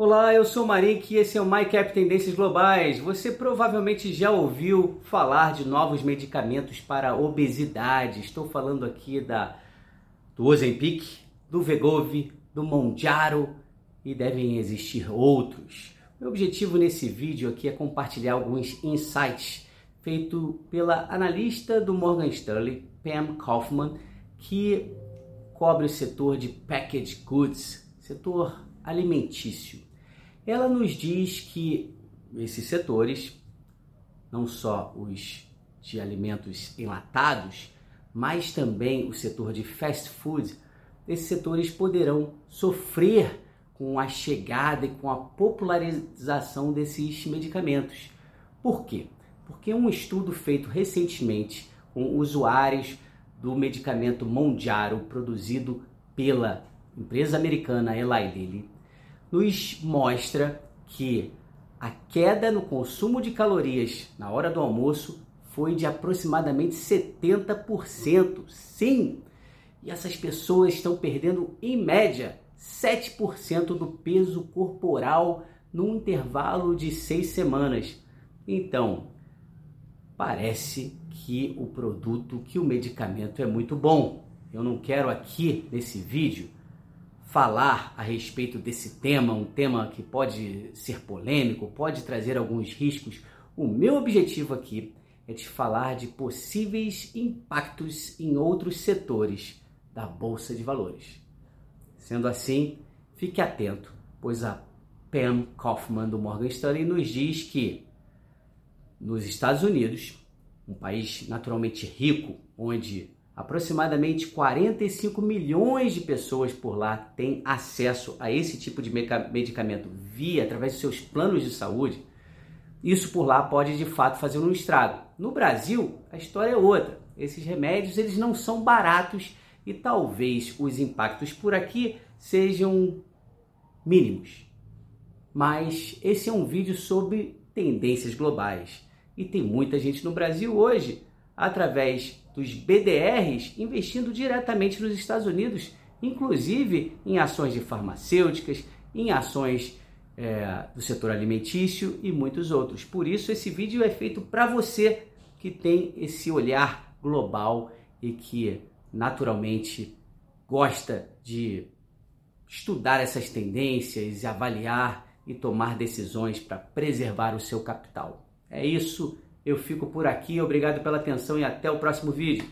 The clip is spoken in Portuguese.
Olá, eu sou o Marink e esse é o MyCap Tendências Globais. Você provavelmente já ouviu falar de novos medicamentos para obesidade. Estou falando aqui da do Ozempic, do Vegovy, do Monjaro e devem existir outros. Meu objetivo nesse vídeo aqui é compartilhar alguns insights feito pela analista do Morgan Stanley, Pam Kaufman, que cobre o setor de packaged goods, setor alimentício. Ela nos diz que esses setores, não só os de alimentos enlatados, mas também o setor de fast food, esses setores poderão sofrer com a chegada e com a popularização desses medicamentos. Por quê? Porque um estudo feito recentemente com usuários do medicamento Monjaro produzido pela empresa americana Eli Lilly nos mostra que a queda no consumo de calorias na hora do almoço foi de aproximadamente 70%. Sim! E essas pessoas estão perdendo, em média, 7% do peso corporal num intervalo de seis semanas. Então, parece que o produto, que o medicamento é muito bom. Eu não quero aqui nesse vídeo falar a respeito desse tema, um tema que pode ser polêmico, pode trazer alguns riscos. O meu objetivo aqui é te falar de possíveis impactos em outros setores da bolsa de valores. Sendo assim, fique atento, pois a Pam Kaufman do Morgan Stanley nos diz que nos Estados Unidos, um país naturalmente rico, onde aproximadamente 45 milhões de pessoas por lá têm acesso a esse tipo de medicamento via através de seus planos de saúde, isso por lá pode de fato fazer um estrago. No Brasil, a história é outra. Esses remédios eles não são baratos e talvez os impactos por aqui sejam mínimos. Mas esse é um vídeo sobre tendências globais e tem muita gente no Brasil hoje, através dos BDRs, investindo diretamente nos Estados Unidos, inclusive em ações de farmacêuticas, em ações é, do setor alimentício e muitos outros. Por isso, esse vídeo é feito para você que tem esse olhar global e que naturalmente gosta de estudar essas tendências, avaliar e tomar decisões para preservar o seu capital. É isso, eu fico por aqui, obrigado pela atenção e até o próximo vídeo.